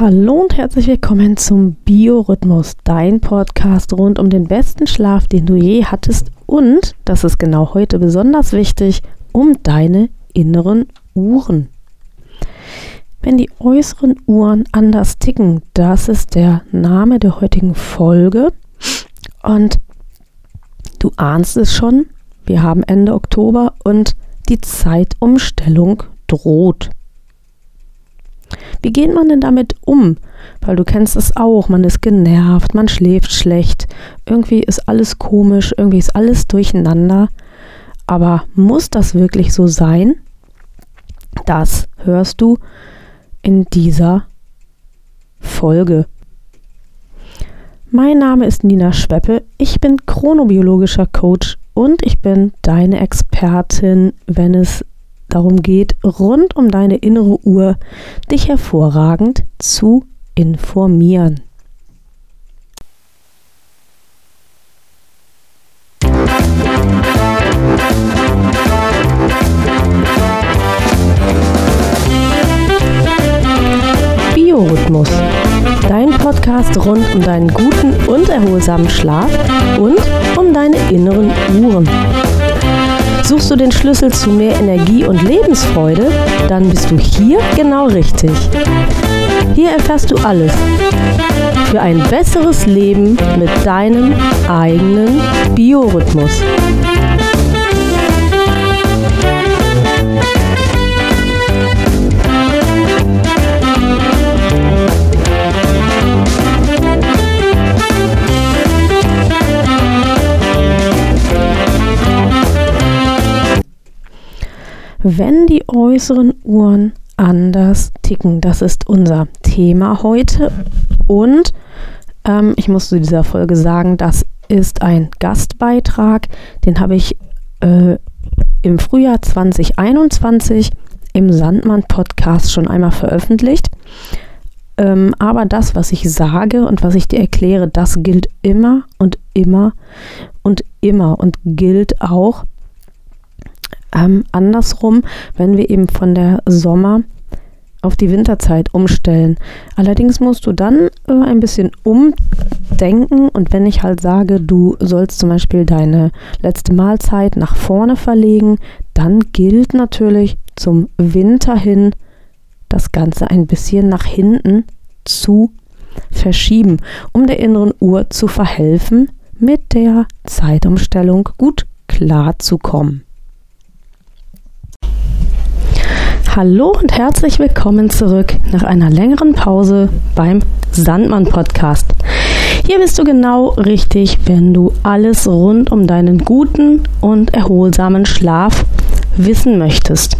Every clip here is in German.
Hallo und herzlich willkommen zum Biorhythmus, dein Podcast rund um den besten Schlaf, den du je hattest und, das ist genau heute besonders wichtig, um deine inneren Uhren. Wenn die äußeren Uhren anders ticken, das ist der Name der heutigen Folge und du ahnst es schon, wir haben Ende Oktober und die Zeitumstellung droht. Wie geht man denn damit um? Weil du kennst es auch, man ist genervt, man schläft schlecht, irgendwie ist alles komisch, irgendwie ist alles durcheinander. Aber muss das wirklich so sein? Das hörst du in dieser Folge. Mein Name ist Nina Schweppe, ich bin chronobiologischer Coach und ich bin deine Expertin, wenn es darum geht, rund um deine innere Uhr dich hervorragend zu informieren. Biorhythmus. Dein Podcast rund um deinen guten und erholsamen Schlaf und um deine inneren Uhren. Suchst du den Schlüssel zu mehr Energie und Lebensfreude? Dann bist du hier genau richtig. Hier erfährst du alles für ein besseres Leben mit deinem eigenen Biorhythmus. Wenn die äußeren Uhren anders ticken. Das ist unser Thema heute. Und ähm, ich muss zu dieser Folge sagen, das ist ein Gastbeitrag. Den habe ich äh, im Frühjahr 2021 im Sandmann-Podcast schon einmal veröffentlicht. Ähm, aber das, was ich sage und was ich dir erkläre, das gilt immer und immer und immer und gilt auch ähm, andersrum, wenn wir eben von der Sommer auf die Winterzeit umstellen. Allerdings musst du dann äh, ein bisschen umdenken und wenn ich halt sage, du sollst zum Beispiel deine letzte Mahlzeit nach vorne verlegen, dann gilt natürlich zum Winter hin das Ganze ein bisschen nach hinten zu verschieben, um der inneren Uhr zu verhelfen, mit der Zeitumstellung gut klarzukommen. Hallo und herzlich willkommen zurück nach einer längeren Pause beim Sandmann Podcast. Hier bist du genau richtig, wenn du alles rund um deinen guten und erholsamen Schlaf wissen möchtest.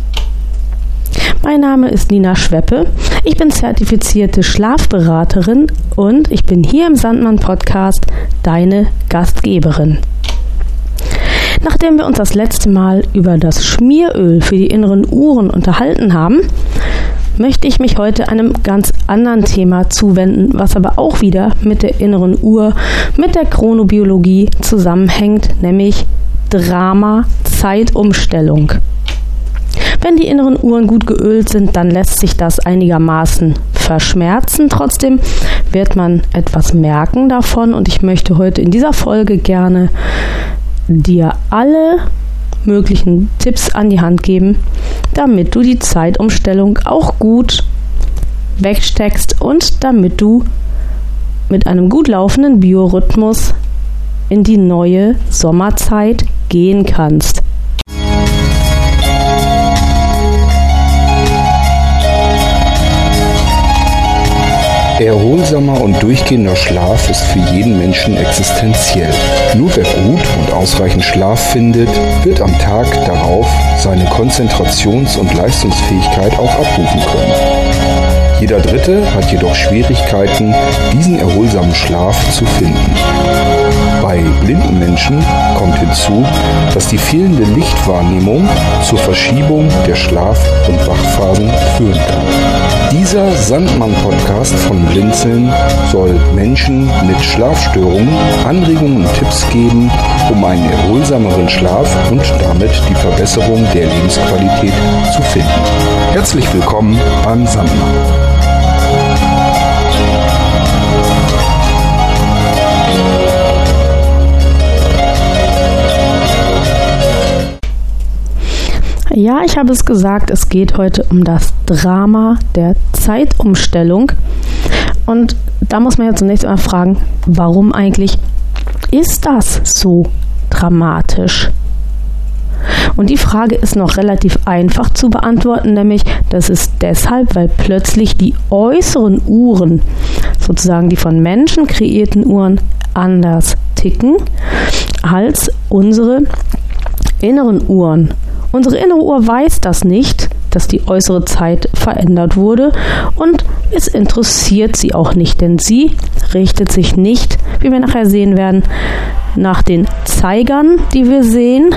Mein Name ist Nina Schweppe. Ich bin zertifizierte Schlafberaterin und ich bin hier im Sandmann Podcast deine Gastgeberin. Nachdem wir uns das letzte Mal über das Schmieröl für die inneren Uhren unterhalten haben, möchte ich mich heute einem ganz anderen Thema zuwenden, was aber auch wieder mit der inneren Uhr, mit der Chronobiologie zusammenhängt, nämlich Drama Zeitumstellung. Wenn die inneren Uhren gut geölt sind, dann lässt sich das einigermaßen verschmerzen. Trotzdem wird man etwas merken davon und ich möchte heute in dieser Folge gerne dir alle möglichen Tipps an die Hand geben, damit du die Zeitumstellung auch gut wegsteckst und damit du mit einem gut laufenden Biorhythmus in die neue Sommerzeit gehen kannst. Erholsamer und durchgehender Schlaf ist für jeden Menschen existenziell. Nur wer gut und ausreichend Schlaf findet, wird am Tag darauf seine Konzentrations- und Leistungsfähigkeit auch abrufen können. Jeder Dritte hat jedoch Schwierigkeiten, diesen erholsamen Schlaf zu finden. Bei blinden Menschen kommt hinzu, dass die fehlende Lichtwahrnehmung zur Verschiebung der Schlaf- und Wachphasen führen kann. Dieser Sandmann-Podcast von Blinzeln soll Menschen mit Schlafstörungen Anregungen und Tipps geben, um einen erholsameren Schlaf und damit die Verbesserung der Lebensqualität zu finden. Herzlich willkommen beim Sandmann. Ja, ich habe es gesagt, es geht heute um das Drama der Zeitumstellung. Und da muss man ja zunächst einmal fragen, warum eigentlich ist das so dramatisch? Und die Frage ist noch relativ einfach zu beantworten, nämlich das ist deshalb, weil plötzlich die äußeren Uhren, sozusagen die von Menschen kreierten Uhren, anders ticken als unsere inneren Uhren. Unsere innere Uhr weiß das nicht, dass die äußere Zeit verändert wurde und es interessiert sie auch nicht, denn sie richtet sich nicht, wie wir nachher sehen werden, nach den Zeigern, die wir sehen,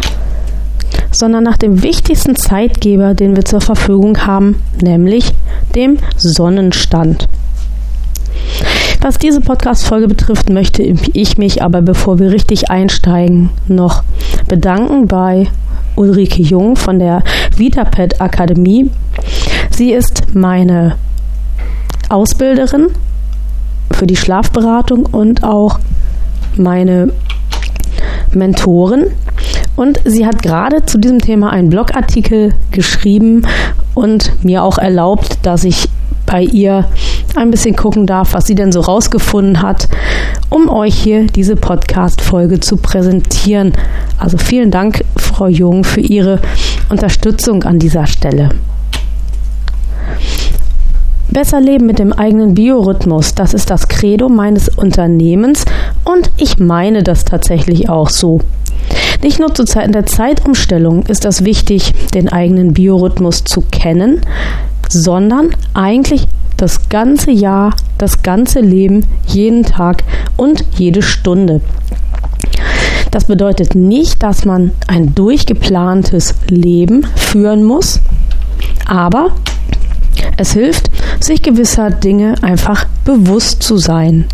sondern nach dem wichtigsten Zeitgeber, den wir zur Verfügung haben, nämlich dem Sonnenstand. Was diese Podcast-Folge betrifft, möchte ich mich aber, bevor wir richtig einsteigen, noch bedanken bei Ulrike Jung von der VitaPet Akademie. Sie ist meine Ausbilderin für die Schlafberatung und auch meine Mentorin. Und sie hat gerade zu diesem Thema einen Blogartikel geschrieben und mir auch erlaubt, dass ich bei ihr ein bisschen gucken darf, was sie denn so rausgefunden hat, um euch hier diese Podcast-Folge zu präsentieren. Also vielen Dank, Frau Jung, für Ihre Unterstützung an dieser Stelle. Besser leben mit dem eigenen Biorhythmus, das ist das Credo meines Unternehmens und ich meine das tatsächlich auch so. Nicht nur zu Zeiten der Zeitumstellung ist das wichtig, den eigenen Biorhythmus zu kennen, sondern eigentlich das ganze Jahr, das ganze Leben, jeden Tag und jede Stunde. Das bedeutet nicht, dass man ein durchgeplantes Leben führen muss, aber es hilft, sich gewisser Dinge einfach bewusst zu sein.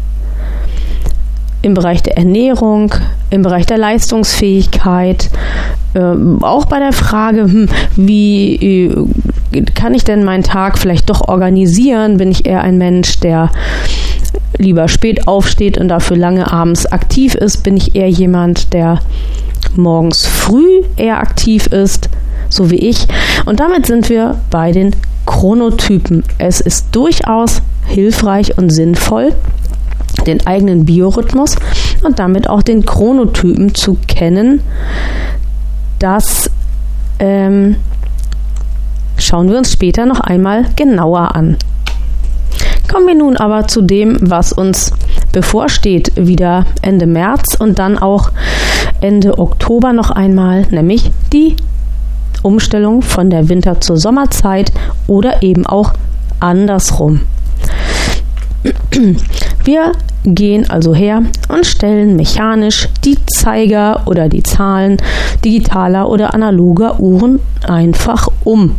Im Bereich der Ernährung, im Bereich der Leistungsfähigkeit, äh, auch bei der Frage, hm, wie äh, kann ich denn meinen Tag vielleicht doch organisieren? Bin ich eher ein Mensch, der lieber spät aufsteht und dafür lange abends aktiv ist? Bin ich eher jemand, der morgens früh eher aktiv ist, so wie ich? Und damit sind wir bei den Chronotypen. Es ist durchaus hilfreich und sinnvoll, den eigenen Biorhythmus und damit auch den Chronotypen zu kennen. Das ähm, schauen wir uns später noch einmal genauer an. Kommen wir nun aber zu dem, was uns bevorsteht, wieder Ende März und dann auch Ende Oktober noch einmal, nämlich die Umstellung von der Winter- zur Sommerzeit oder eben auch andersrum. Wir gehen also her und stellen mechanisch die Zeiger oder die Zahlen digitaler oder analoger Uhren einfach um.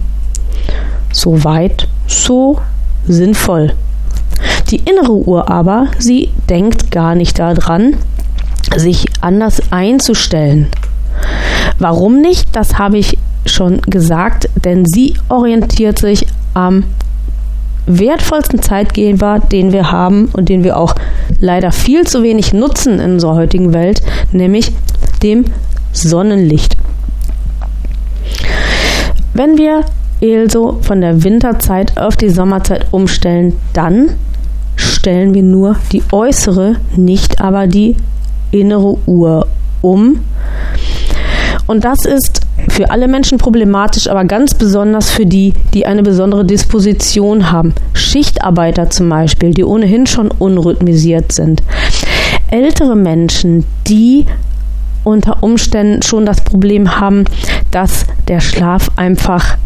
So weit, so sinnvoll. Die innere Uhr aber, sie denkt gar nicht daran, sich anders einzustellen. Warum nicht? Das habe ich schon gesagt, denn sie orientiert sich am wertvollsten Zeitgeber, den wir haben und den wir auch leider viel zu wenig nutzen in unserer heutigen Welt, nämlich dem Sonnenlicht. Wenn wir also von der Winterzeit auf die Sommerzeit umstellen, dann stellen wir nur die äußere, nicht aber die innere Uhr um. Und das ist für alle Menschen problematisch, aber ganz besonders für die, die eine besondere Disposition haben. Schichtarbeiter zum Beispiel, die ohnehin schon unrhythmisiert sind. Ältere Menschen, die unter Umständen schon das Problem haben, dass der Schlaf einfach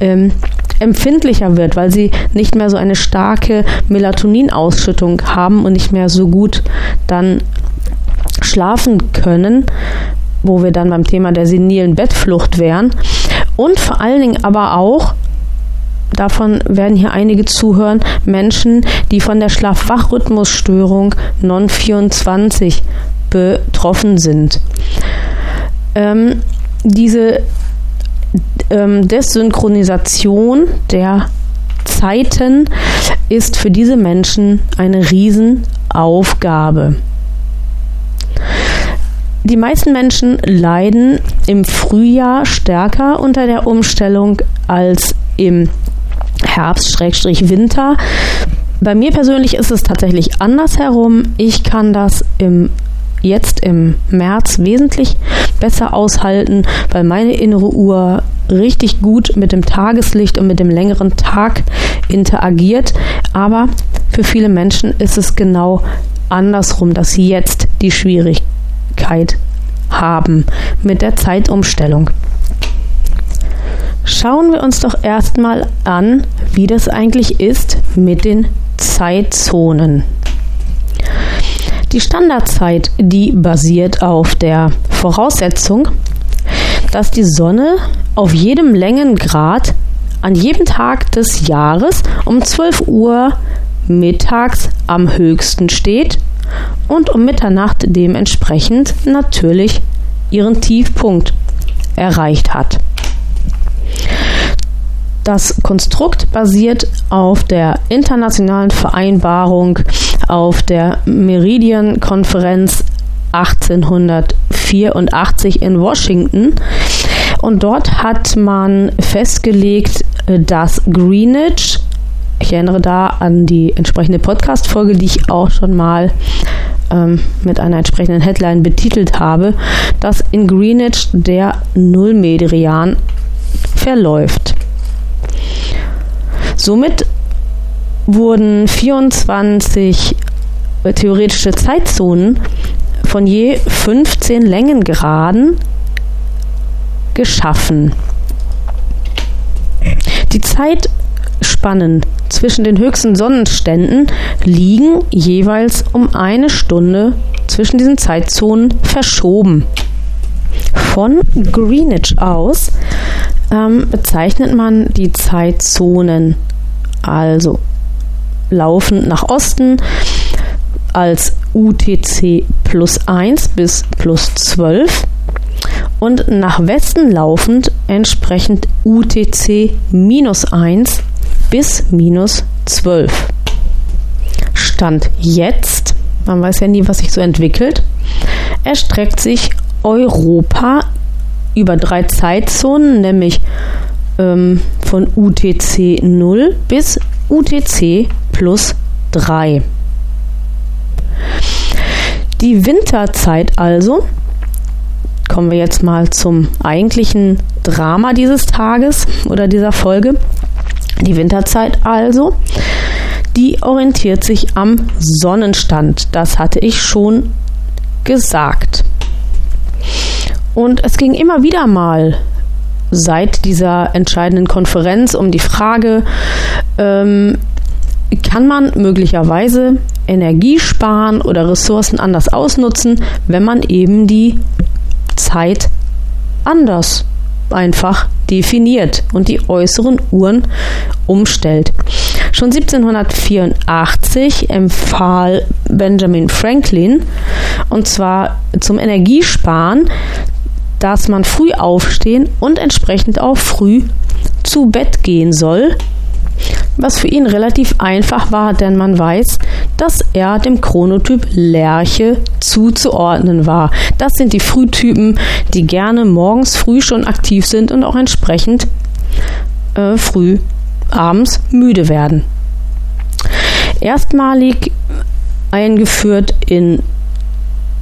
ähm, empfindlicher wird, weil sie nicht mehr so eine starke Melatoninausschüttung haben und nicht mehr so gut dann schlafen können, wo wir dann beim Thema der senilen Bettflucht wären. Und vor allen Dingen aber auch, davon werden hier einige zuhören, Menschen, die von der Schlaf-Wach-Rhythmusstörung Non-24 betroffen sind. Ähm, diese ähm, Desynchronisation der Zeiten ist für diese Menschen eine Riesenaufgabe. Die meisten Menschen leiden im Frühjahr stärker unter der Umstellung als im Herbst-Winter. Bei mir persönlich ist es tatsächlich andersherum. Ich kann das im jetzt im März wesentlich besser aushalten, weil meine innere Uhr richtig gut mit dem Tageslicht und mit dem längeren Tag interagiert. Aber für viele Menschen ist es genau andersrum, dass sie jetzt die Schwierigkeit haben mit der Zeitumstellung. Schauen wir uns doch erstmal an, wie das eigentlich ist mit den Zeitzonen. Die Standardzeit, die basiert auf der Voraussetzung, dass die Sonne auf jedem Längengrad an jedem Tag des Jahres um 12 Uhr mittags am höchsten steht und um Mitternacht dementsprechend natürlich ihren Tiefpunkt erreicht hat. Das Konstrukt basiert auf der internationalen Vereinbarung, auf der Meridian-Konferenz 1884 in Washington. Und dort hat man festgelegt, dass Greenwich, ich erinnere da an die entsprechende Podcast-Folge, die ich auch schon mal ähm, mit einer entsprechenden Headline betitelt habe, dass in Greenwich der Nullmeridian verläuft. Somit wurden 24 theoretische Zeitzonen von je 15 Längengraden geschaffen. Die Zeitspannen zwischen den höchsten Sonnenständen liegen jeweils um eine Stunde zwischen diesen Zeitzonen verschoben. Von Greenwich aus ähm, bezeichnet man die Zeitzonen also laufend nach Osten als UTC plus 1 bis plus 12 und nach Westen laufend entsprechend UTC minus 1 bis minus 12. Stand jetzt, man weiß ja nie, was sich so entwickelt, erstreckt sich Europa über drei Zeitzonen, nämlich ähm, von UTC 0 bis UTC plus 3. Die Winterzeit also, kommen wir jetzt mal zum eigentlichen Drama dieses Tages oder dieser Folge. Die Winterzeit also, die orientiert sich am Sonnenstand. Das hatte ich schon gesagt. Und es ging immer wieder mal seit dieser entscheidenden Konferenz um die Frage, ähm, kann man möglicherweise Energie sparen oder Ressourcen anders ausnutzen, wenn man eben die Zeit anders einfach definiert und die äußeren Uhren umstellt. Schon 1784 empfahl Benjamin Franklin, und zwar zum Energiesparen, dass man früh aufstehen und entsprechend auch früh zu Bett gehen soll, was für ihn relativ einfach war, denn man weiß, dass er dem Chronotyp Lerche zuzuordnen war. Das sind die Frühtypen, die gerne morgens früh schon aktiv sind und auch entsprechend äh, früh abends müde werden. Erstmalig eingeführt in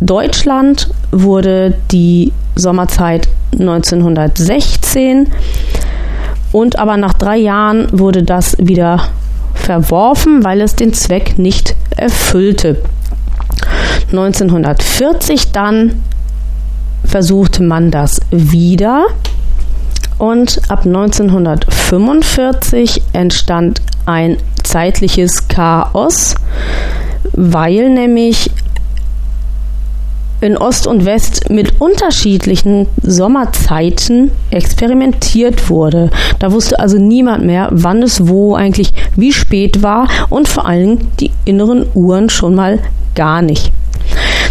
Deutschland wurde die Sommerzeit 1916 und aber nach drei Jahren wurde das wieder verworfen, weil es den Zweck nicht erfüllte. 1940 dann versuchte man das wieder und ab 1945 entstand ein zeitliches Chaos, weil nämlich in Ost und West mit unterschiedlichen Sommerzeiten experimentiert wurde. Da wusste also niemand mehr, wann es wo eigentlich wie spät war und vor allem die inneren Uhren schon mal gar nicht.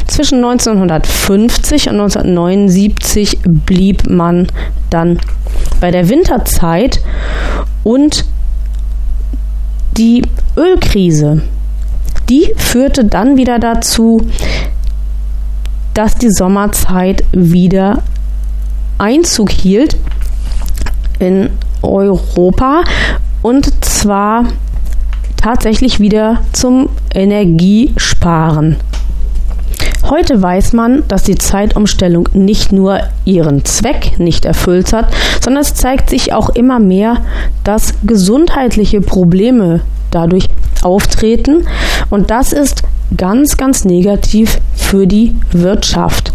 Zwischen 1950 und 1979 blieb man dann bei der Winterzeit und die Ölkrise, die führte dann wieder dazu, dass die Sommerzeit wieder Einzug hielt in Europa und zwar tatsächlich wieder zum Energiesparen. Heute weiß man, dass die Zeitumstellung nicht nur ihren Zweck nicht erfüllt hat, sondern es zeigt sich auch immer mehr, dass gesundheitliche Probleme dadurch auftreten und das ist ganz, ganz negativ für die Wirtschaft.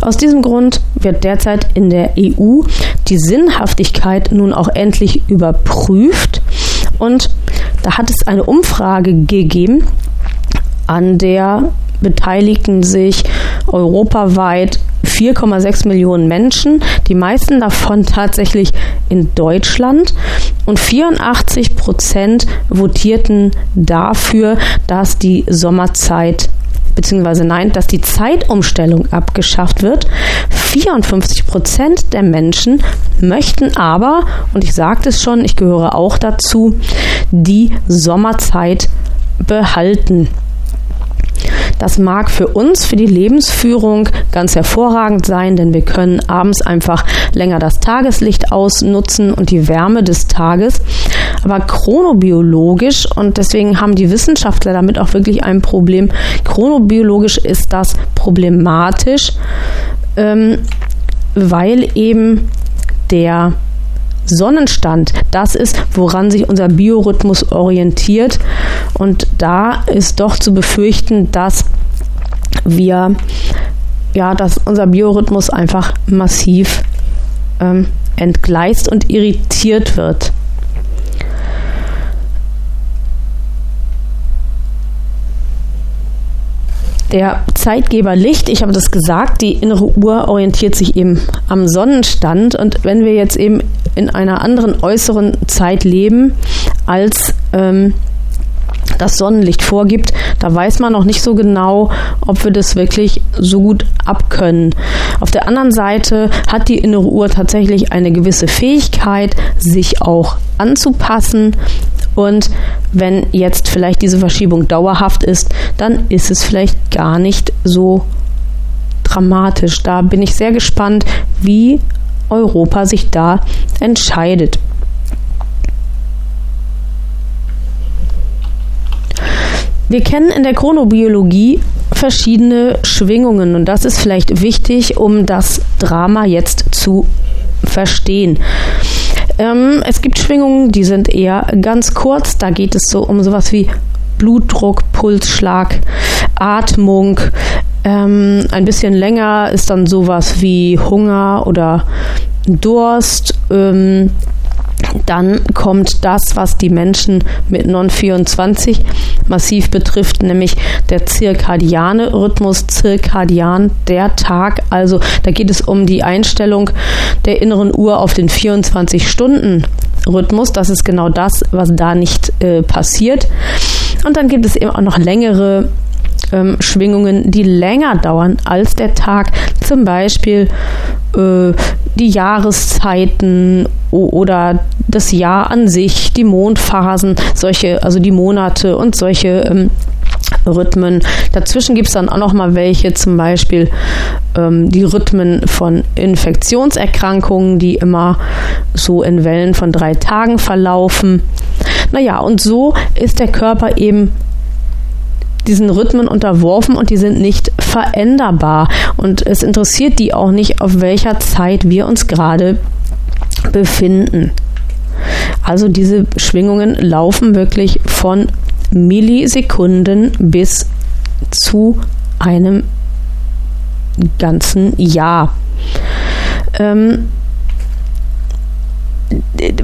Aus diesem Grund wird derzeit in der EU die Sinnhaftigkeit nun auch endlich überprüft und da hat es eine Umfrage gegeben, an der beteiligten sich europaweit 4,6 Millionen Menschen, die meisten davon tatsächlich in Deutschland. Und 84 Prozent votierten dafür, dass die Sommerzeit beziehungsweise nein, dass die Zeitumstellung abgeschafft wird. 54 Prozent der Menschen möchten aber, und ich sagte es schon, ich gehöre auch dazu, die Sommerzeit behalten. Das mag für uns, für die Lebensführung ganz hervorragend sein, denn wir können abends einfach länger das Tageslicht ausnutzen und die Wärme des Tages. Aber chronobiologisch, und deswegen haben die Wissenschaftler damit auch wirklich ein Problem, chronobiologisch ist das problematisch, ähm, weil eben der Sonnenstand, das ist, woran sich unser Biorhythmus orientiert. Und da ist doch zu befürchten, dass wir, ja, dass unser Biorhythmus einfach massiv ähm, entgleist und irritiert wird. Der Zeitgeber Licht, ich habe das gesagt, die innere Uhr orientiert sich eben am Sonnenstand. Und wenn wir jetzt eben in einer anderen äußeren Zeit leben, als ähm, das Sonnenlicht vorgibt, da weiß man noch nicht so genau, ob wir das wirklich so gut abkönnen. Auf der anderen Seite hat die innere Uhr tatsächlich eine gewisse Fähigkeit, sich auch anzupassen und wenn jetzt vielleicht diese Verschiebung dauerhaft ist, dann ist es vielleicht gar nicht so dramatisch. Da bin ich sehr gespannt, wie Europa sich da entscheidet. Wir kennen in der Chronobiologie verschiedene Schwingungen und das ist vielleicht wichtig, um das Drama jetzt zu verstehen. Ähm, es gibt Schwingungen, die sind eher ganz kurz. Da geht es so um sowas wie Blutdruck, Pulsschlag, Atmung. Ähm, ein bisschen länger ist dann sowas wie Hunger oder Durst. Ähm, dann kommt das, was die Menschen mit Non-24 massiv betrifft, nämlich der zirkadiane Rhythmus, zirkadian, der Tag. Also da geht es um die Einstellung der inneren Uhr auf den 24-Stunden-Rhythmus. Das ist genau das, was da nicht äh, passiert. Und dann gibt es eben auch noch längere ähm, Schwingungen, die länger dauern als der Tag. Zum Beispiel äh, die Jahreszeiten oder das Jahr an sich, die Mondphasen, solche, also die Monate und solche ähm, Rhythmen. Dazwischen gibt es dann auch noch mal welche, zum Beispiel ähm, die Rhythmen von Infektionserkrankungen, die immer so in Wellen von drei Tagen verlaufen. Naja, und so ist der Körper eben diesen Rhythmen unterworfen und die sind nicht veränderbar. Und es interessiert die auch nicht, auf welcher Zeit wir uns gerade befinden. Also diese Schwingungen laufen wirklich von Millisekunden bis zu einem ganzen Jahr. Ähm,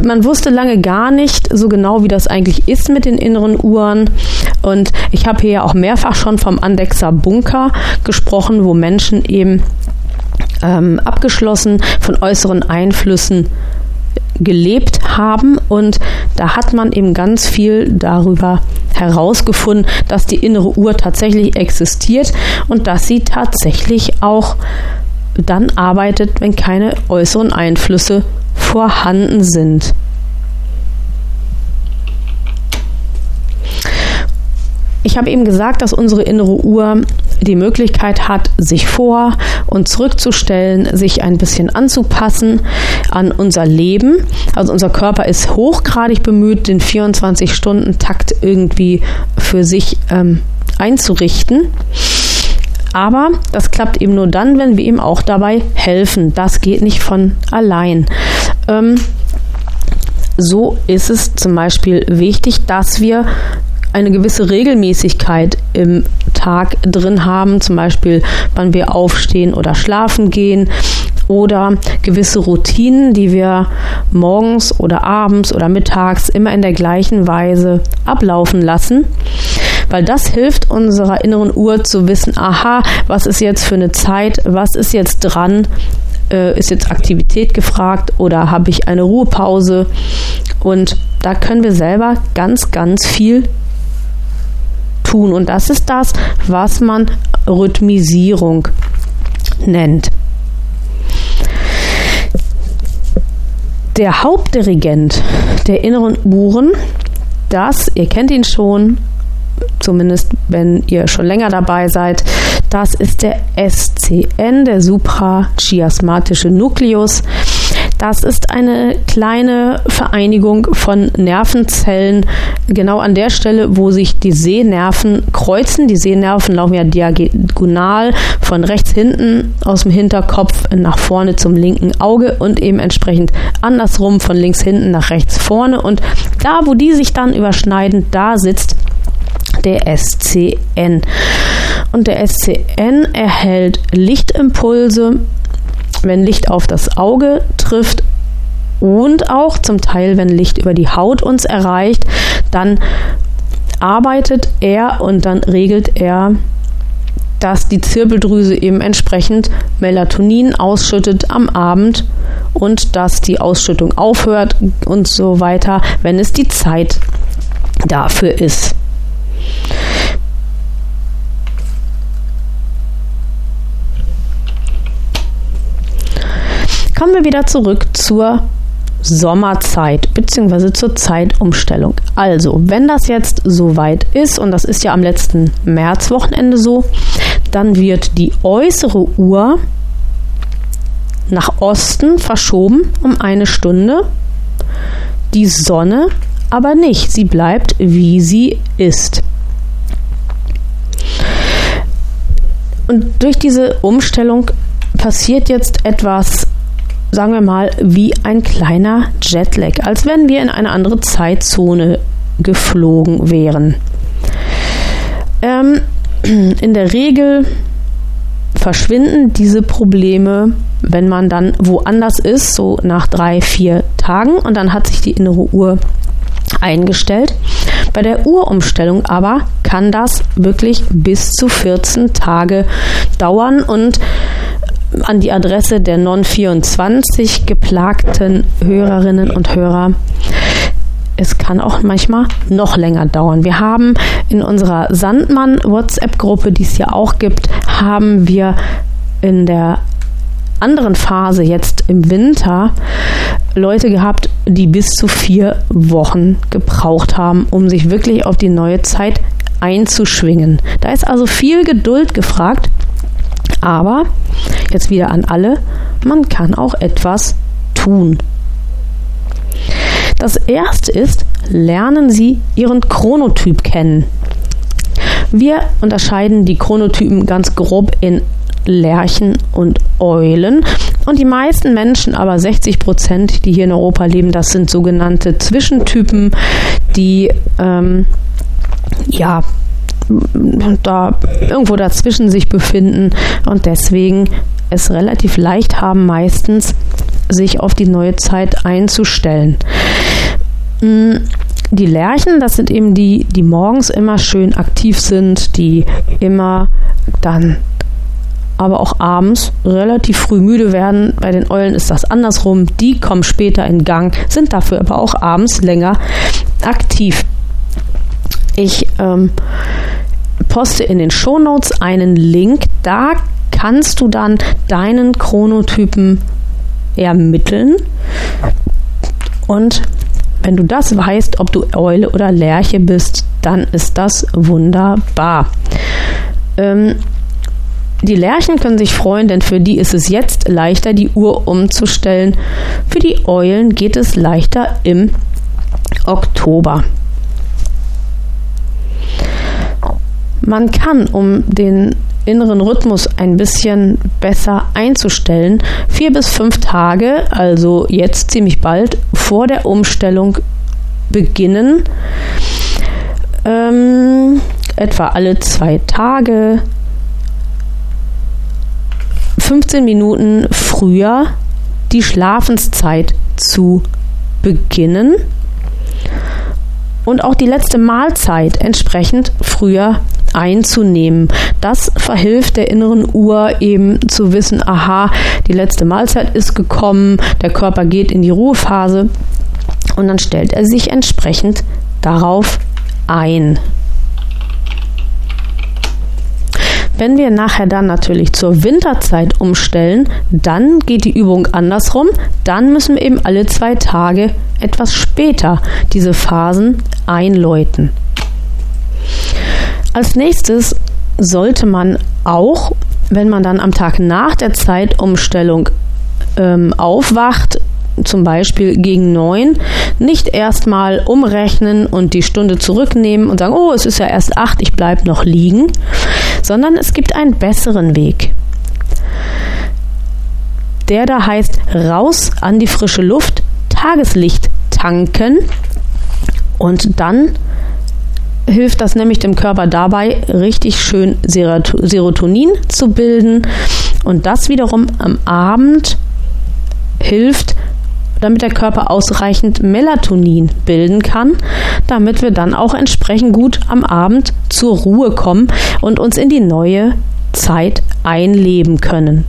man wusste lange gar nicht so genau, wie das eigentlich ist mit den inneren Uhren. Und ich habe hier ja auch mehrfach schon vom Andexer Bunker gesprochen, wo Menschen eben ähm, abgeschlossen von äußeren Einflüssen gelebt haben und da hat man eben ganz viel darüber herausgefunden, dass die innere Uhr tatsächlich existiert und dass sie tatsächlich auch dann arbeitet, wenn keine äußeren Einflüsse vorhanden sind. Ich habe eben gesagt, dass unsere innere Uhr die Möglichkeit hat, sich vor und zurückzustellen, sich ein bisschen anzupassen an unser Leben. Also unser Körper ist hochgradig bemüht, den 24-Stunden-Takt irgendwie für sich ähm, einzurichten. Aber das klappt eben nur dann, wenn wir ihm auch dabei helfen. Das geht nicht von allein. Ähm, so ist es zum Beispiel wichtig, dass wir eine gewisse Regelmäßigkeit im Tag drin haben, zum Beispiel wann wir aufstehen oder schlafen gehen oder gewisse Routinen, die wir morgens oder abends oder mittags immer in der gleichen Weise ablaufen lassen. Weil das hilft unserer inneren Uhr zu wissen, aha, was ist jetzt für eine Zeit, was ist jetzt dran, äh, ist jetzt Aktivität gefragt oder habe ich eine Ruhepause? Und da können wir selber ganz, ganz viel tun. Und das ist das, was man Rhythmisierung nennt. Der Hauptdirigent der inneren Uhren, das, ihr kennt ihn schon, zumindest wenn ihr schon länger dabei seid, das ist der SCN, der suprachiasmatische Nukleus. Das ist eine kleine Vereinigung von Nervenzellen, genau an der Stelle, wo sich die Sehnerven kreuzen. Die Sehnerven laufen ja diagonal von rechts hinten aus dem Hinterkopf nach vorne zum linken Auge und eben entsprechend andersrum von links hinten nach rechts vorne. Und da, wo die sich dann überschneiden, da sitzt der SCN. Und der SCN erhält Lichtimpulse wenn Licht auf das Auge trifft und auch zum Teil, wenn Licht über die Haut uns erreicht, dann arbeitet er und dann regelt er, dass die Zirbeldrüse eben entsprechend Melatonin ausschüttet am Abend und dass die Ausschüttung aufhört und so weiter, wenn es die Zeit dafür ist. Kommen wir wieder zurück zur Sommerzeit bzw. zur Zeitumstellung. Also, wenn das jetzt soweit ist, und das ist ja am letzten Märzwochenende so, dann wird die äußere Uhr nach Osten verschoben um eine Stunde. Die Sonne aber nicht. Sie bleibt, wie sie ist. Und durch diese Umstellung passiert jetzt etwas sagen wir mal, wie ein kleiner Jetlag, als wenn wir in eine andere Zeitzone geflogen wären. Ähm, in der Regel verschwinden diese Probleme, wenn man dann woanders ist, so nach drei, vier Tagen und dann hat sich die innere Uhr eingestellt. Bei der Uhrumstellung aber kann das wirklich bis zu 14 Tage dauern und an die Adresse der Non-24 geplagten Hörerinnen und Hörer. Es kann auch manchmal noch länger dauern. Wir haben in unserer Sandmann-WhatsApp-Gruppe, die es ja auch gibt, haben wir in der anderen Phase jetzt im Winter Leute gehabt, die bis zu vier Wochen gebraucht haben, um sich wirklich auf die neue Zeit einzuschwingen. Da ist also viel Geduld gefragt. Aber jetzt wieder an alle, man kann auch etwas tun. Das erste ist, lernen Sie Ihren Chronotyp kennen. Wir unterscheiden die Chronotypen ganz grob in Lerchen und Eulen. Und die meisten Menschen, aber 60 Prozent, die hier in Europa leben, das sind sogenannte Zwischentypen, die ähm, ja da irgendwo dazwischen sich befinden und deswegen es relativ leicht haben, meistens sich auf die neue Zeit einzustellen. Mm, die Lerchen, das sind eben die, die morgens immer schön aktiv sind, die immer dann aber auch abends relativ früh müde werden. Bei den Eulen ist das andersrum. Die kommen später in Gang, sind dafür aber auch abends länger aktiv. Ich ähm, poste in den Shownotes einen Link. Da kannst du dann deinen Chronotypen ermitteln. Und wenn du das weißt, ob du Eule oder Lerche bist, dann ist das wunderbar. Ähm, Die Lerchen können sich freuen, denn für die ist es jetzt leichter, die Uhr umzustellen. Für die Eulen geht es leichter im Oktober. Man kann, um den inneren Rhythmus ein bisschen besser einzustellen, vier bis fünf Tage, also jetzt ziemlich bald, vor der Umstellung beginnen. Ähm, etwa alle zwei Tage 15 Minuten früher die Schlafenszeit zu beginnen und auch die letzte Mahlzeit entsprechend früher einzunehmen. Das verhilft der inneren Uhr eben zu wissen, aha, die letzte Mahlzeit ist gekommen, der Körper geht in die Ruhephase und dann stellt er sich entsprechend darauf ein. Wenn wir nachher dann natürlich zur Winterzeit umstellen, dann geht die Übung andersrum. Dann müssen wir eben alle zwei Tage etwas später diese Phasen einläuten. Als nächstes sollte man auch, wenn man dann am Tag nach der Zeitumstellung ähm, aufwacht, zum Beispiel gegen neun, nicht erstmal umrechnen und die Stunde zurücknehmen und sagen, oh, es ist ja erst acht, ich bleibe noch liegen, sondern es gibt einen besseren Weg. Der da heißt raus an die frische Luft, Tageslicht tanken und dann hilft das nämlich dem Körper dabei, richtig schön Serotonin zu bilden und das wiederum am Abend hilft, damit der Körper ausreichend Melatonin bilden kann, damit wir dann auch entsprechend gut am Abend zur Ruhe kommen und uns in die neue Zeit einleben können.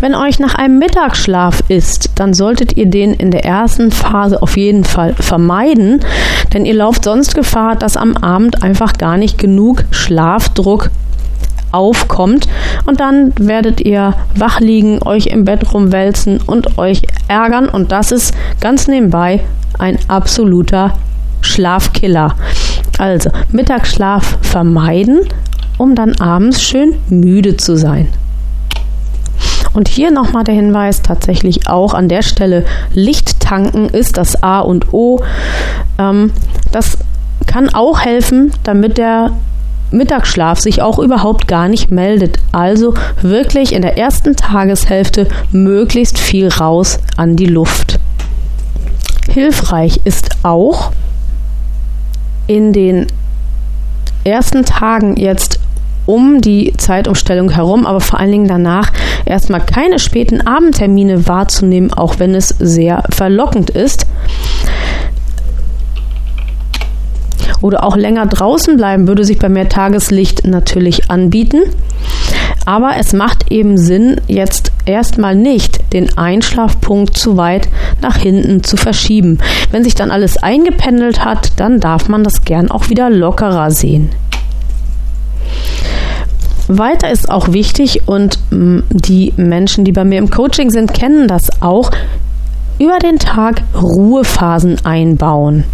Wenn euch nach einem Mittagsschlaf ist, dann solltet ihr den in der ersten Phase auf jeden Fall vermeiden, denn ihr lauft sonst Gefahr, dass am Abend einfach gar nicht genug Schlafdruck aufkommt und dann werdet ihr wach liegen, euch im Bett rumwälzen und euch ärgern und das ist ganz nebenbei ein absoluter Schlafkiller. Also Mittagsschlaf vermeiden, um dann abends schön müde zu sein. Und hier nochmal der Hinweis, tatsächlich auch an der Stelle Licht tanken ist das A und O. Ähm, das kann auch helfen, damit der Mittagsschlaf sich auch überhaupt gar nicht meldet. Also wirklich in der ersten Tageshälfte möglichst viel raus an die Luft. Hilfreich ist auch in den ersten Tagen jetzt um die Zeitumstellung herum, aber vor allen Dingen danach erstmal keine späten Abendtermine wahrzunehmen, auch wenn es sehr verlockend ist oder auch länger draußen bleiben würde sich bei mehr Tageslicht natürlich anbieten. Aber es macht eben Sinn, jetzt erstmal nicht den Einschlafpunkt zu weit nach hinten zu verschieben. Wenn sich dann alles eingependelt hat, dann darf man das gern auch wieder lockerer sehen. Weiter ist auch wichtig und mm, die Menschen, die bei mir im Coaching sind, kennen das auch, über den Tag Ruhephasen einbauen.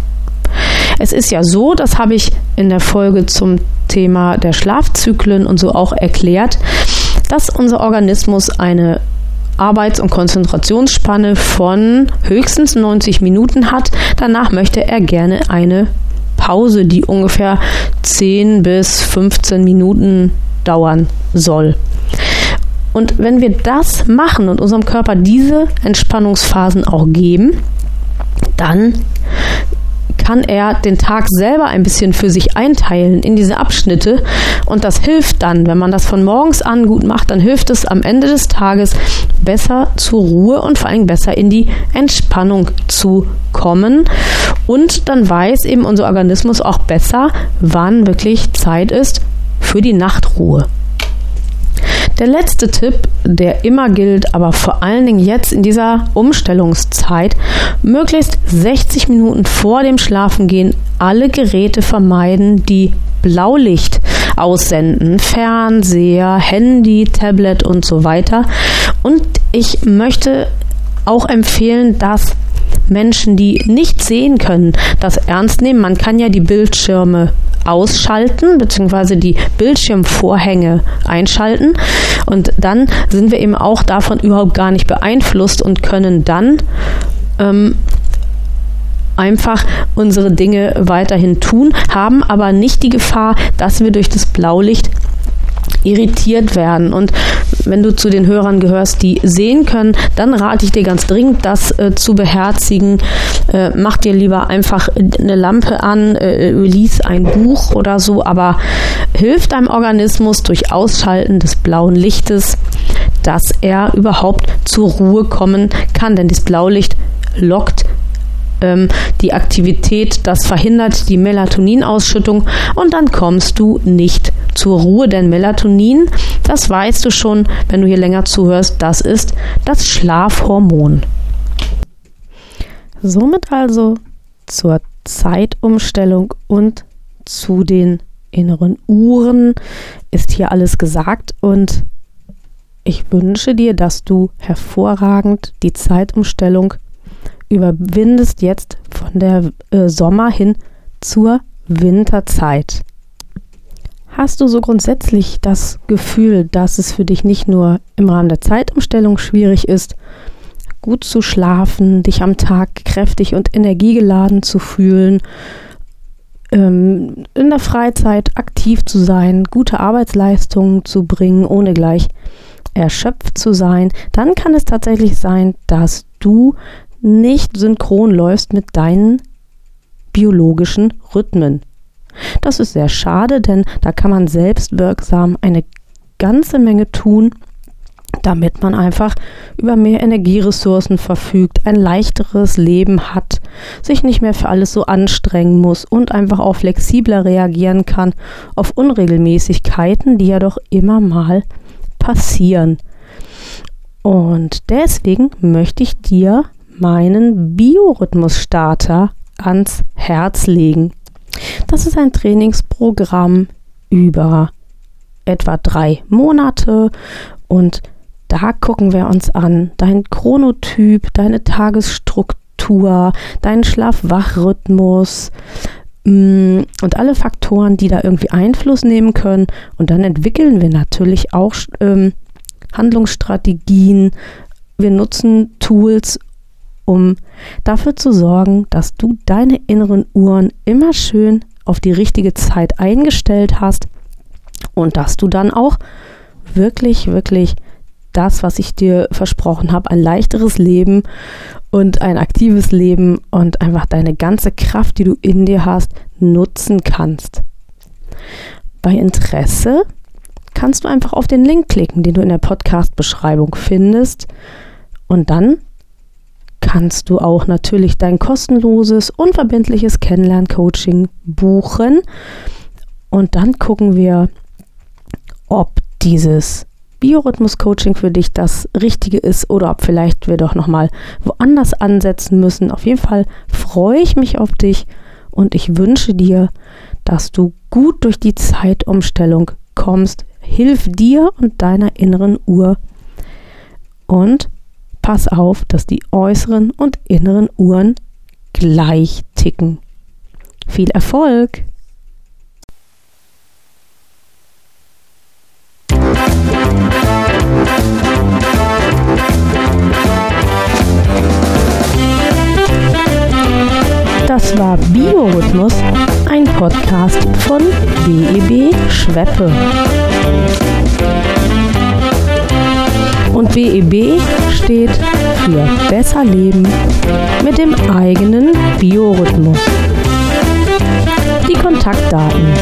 Es ist ja so, das habe ich in der Folge zum Thema der Schlafzyklen und so auch erklärt, dass unser Organismus eine Arbeits- und Konzentrationsspanne von höchstens 90 Minuten hat. Danach möchte er gerne eine Pause, die ungefähr 10 bis 15 Minuten dauern soll. Und wenn wir das machen und unserem Körper diese Entspannungsphasen auch geben, dann kann er den Tag selber ein bisschen für sich einteilen in diese Abschnitte und das hilft dann, wenn man das von morgens an gut macht, dann hilft es am Ende des Tages besser zur Ruhe und vor allem besser in die Entspannung zu kommen und dann weiß eben unser Organismus auch besser, wann wirklich Zeit ist für die Nachtruhe. Der letzte Tipp, der immer gilt, aber vor allen Dingen jetzt in dieser Umstellungszeit, möglichst 60 Minuten vor dem Schlafengehen alle Geräte vermeiden, die Blaulicht aussenden. Fernseher, Handy, Tablet und so weiter. Und ich möchte auch empfehlen, dass Menschen, die nicht sehen können, das ernst nehmen. Man kann ja die Bildschirme ausschalten, beziehungsweise die Bildschirmvorhänge einschalten. Und dann sind wir eben auch davon überhaupt gar nicht beeinflusst und können dann ähm, einfach unsere Dinge weiterhin tun, haben aber nicht die Gefahr, dass wir durch das Blaulicht irritiert werden. Und wenn du zu den Hörern gehörst, die sehen können, dann rate ich dir ganz dringend, das äh, zu beherzigen. Äh, mach dir lieber einfach eine Lampe an, äh, lies ein Buch oder so, aber hilf deinem Organismus durch Ausschalten des blauen Lichtes, dass er überhaupt zur Ruhe kommen kann. Denn das Blaulicht lockt ähm, die Aktivität, das verhindert die Melatoninausschüttung und dann kommst du nicht zur Ruhe, denn Melatonin, das weißt du schon, wenn du hier länger zuhörst, das ist das Schlafhormon. Somit also zur Zeitumstellung und zu den inneren Uhren ist hier alles gesagt und ich wünsche dir, dass du hervorragend die Zeitumstellung überwindest jetzt von der äh, Sommer hin zur Winterzeit. Hast du so grundsätzlich das Gefühl, dass es für dich nicht nur im Rahmen der Zeitumstellung schwierig ist, gut zu schlafen, dich am Tag kräftig und energiegeladen zu fühlen, ähm, in der Freizeit aktiv zu sein, gute Arbeitsleistungen zu bringen, ohne gleich erschöpft zu sein, dann kann es tatsächlich sein, dass du nicht synchron läufst mit deinen biologischen Rhythmen. Das ist sehr schade, denn da kann man selbstwirksam eine ganze Menge tun, damit man einfach über mehr Energieressourcen verfügt, ein leichteres Leben hat, sich nicht mehr für alles so anstrengen muss und einfach auch flexibler reagieren kann auf Unregelmäßigkeiten, die ja doch immer mal passieren. Und deswegen möchte ich dir meinen Biorhythmus-Starter ans Herz legen. Das ist ein Trainingsprogramm über etwa drei Monate und da gucken wir uns an dein Chronotyp, deine Tagesstruktur, deinen Schlaf-Wach-Rhythmus mm, und alle Faktoren, die da irgendwie Einfluss nehmen können. Und dann entwickeln wir natürlich auch ähm, Handlungsstrategien. Wir nutzen Tools, um dafür zu sorgen, dass du deine inneren Uhren immer schön auf die richtige Zeit eingestellt hast und dass du dann auch wirklich, wirklich das, was ich dir versprochen habe, ein leichteres Leben und ein aktives Leben und einfach deine ganze Kraft, die du in dir hast, nutzen kannst. Bei Interesse kannst du einfach auf den Link klicken, den du in der Podcast-Beschreibung findest und dann kannst du auch natürlich dein kostenloses, unverbindliches Kennenlern-Coaching buchen. Und dann gucken wir, ob dieses Biorhythmus-Coaching für dich das Richtige ist oder ob vielleicht wir doch nochmal woanders ansetzen müssen. Auf jeden Fall freue ich mich auf dich und ich wünsche dir, dass du gut durch die Zeitumstellung kommst. Hilf dir und deiner inneren Uhr und pass auf, dass die äußeren und inneren Uhren gleich ticken. Viel Erfolg! Das war Biorhythmus, ein Podcast von BEB Schweppe. Und BEB steht für Besser Leben mit dem eigenen Biorhythmus. Die Kontaktdaten.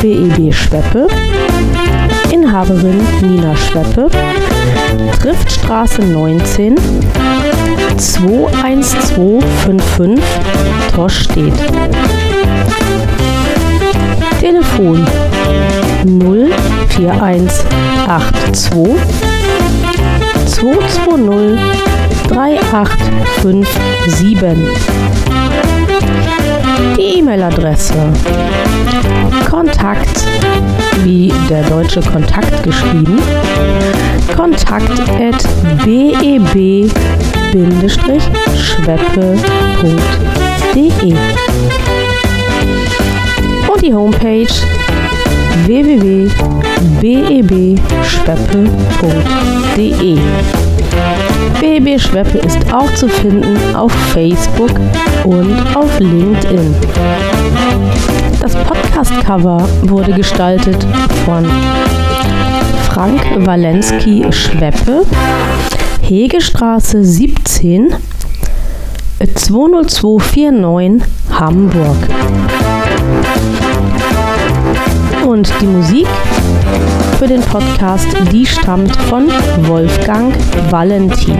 BEB Schweppe, Inhaberin Nina Schweppe, Triftstraße 19, 21255, Torstedt. Telefon 04182 220 3857. Die E-Mail-Adresse. Kontakt wie der deutsche Kontakt geschrieben. Kontakt at beb-schweppe.de die Homepage www.bebschweppe.de. BB Schweppe ist auch zu finden auf Facebook und auf LinkedIn. Das Podcast-Cover wurde gestaltet von Frank Walensky Schweppe, Hegestraße 17, 20249 Hamburg. Und die Musik für den Podcast, die stammt von Wolfgang Valentin.